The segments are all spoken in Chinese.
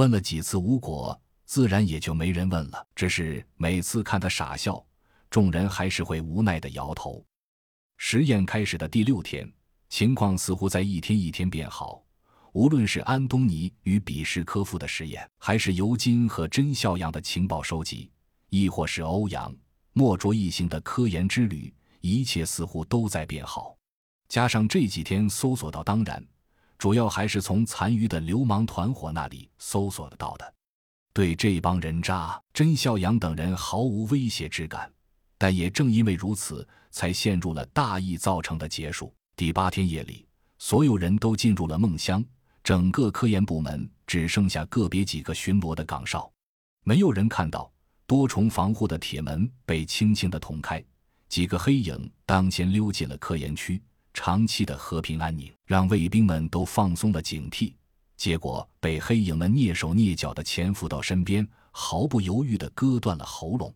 问了几次无果，自然也就没人问了。只是每次看他傻笑，众人还是会无奈的摇头。实验开始的第六天，情况似乎在一天一天变好。无论是安东尼与比什科夫的实验，还是尤金和甄孝阳的情报收集，亦或是欧阳莫卓一行的科研之旅，一切似乎都在变好。加上这几天搜索到，当然，主要还是从残余的流氓团伙那里搜索得到的。对这帮人渣，甄孝阳等人毫无威胁之感。但也正因为如此，才陷入了大意造成的结束。第八天夜里，所有人都进入了梦乡。整个科研部门只剩下个别几个巡逻的岗哨，没有人看到多重防护的铁门被轻轻地捅开，几个黑影当先溜进了科研区。长期的和平安宁让卫兵们都放松了警惕，结果被黑影们蹑手蹑脚地潜伏到身边，毫不犹豫地割断了喉咙，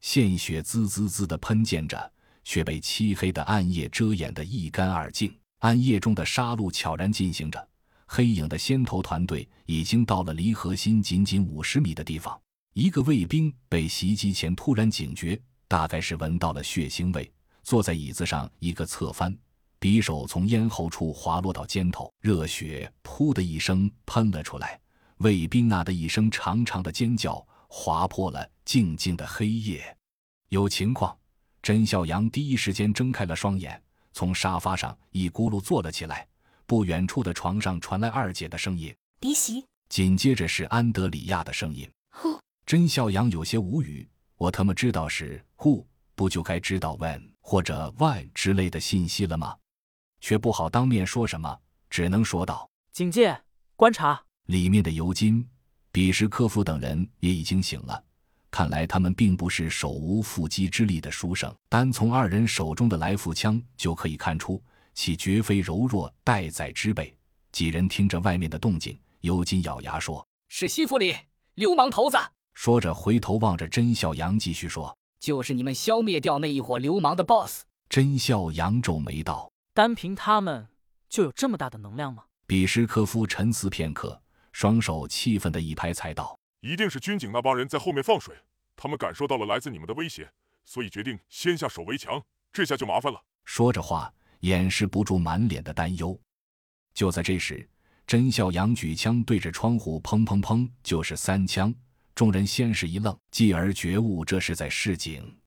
鲜血滋滋滋地喷溅着，却被漆黑的暗夜遮掩得一干二净。暗夜中的杀戮悄然进行着。黑影的先头团队已经到了离核心仅仅五十米的地方。一个卫兵被袭击前突然警觉，大概是闻到了血腥味，坐在椅子上一个侧翻，匕首从咽喉处滑落到肩头，热血“噗”的一声喷了出来。卫兵啊的一声长长的尖叫，划破了静静的黑夜。有情况，甄孝阳第一时间睁开了双眼，从沙发上一咕噜坐了起来。不远处的床上传来二姐的声音：“嫡媳。”紧接着是安德里亚的声音：“呼。”甄孝阳有些无语：“我他妈知道是 who，不就该知道 when 或者 why 之类的信息了吗？却不好当面说什么，只能说道：警戒，观察。”里面的尤金、比什科夫等人也已经醒了，看来他们并不是手无缚鸡之力的书生，单从二人手中的来复枪就可以看出。其绝非柔弱待宰之辈。几人听着外面的动静，尤金咬牙说：“是西弗里流氓头子。”说着回头望着甄孝阳，继续说：“就是你们消灭掉那一伙流氓的 boss。”甄孝阳皱眉道：“单凭他们就有这么大的能量吗？”比什科夫沉思片刻，双手气愤的一拍，才道：“一定是军警那帮人在后面放水，他们感受到了来自你们的威胁，所以决定先下手为强。这下就麻烦了。”说着话。掩饰不住满脸的担忧。就在这时，甄孝阳举枪对着窗户，砰砰砰，就是三枪。众人先是一愣，继而觉悟这是在示警。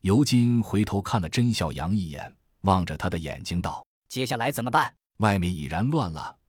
尤金回头看了甄孝阳一眼，望着他的眼睛道：“接下来怎么办？”外面已然乱了，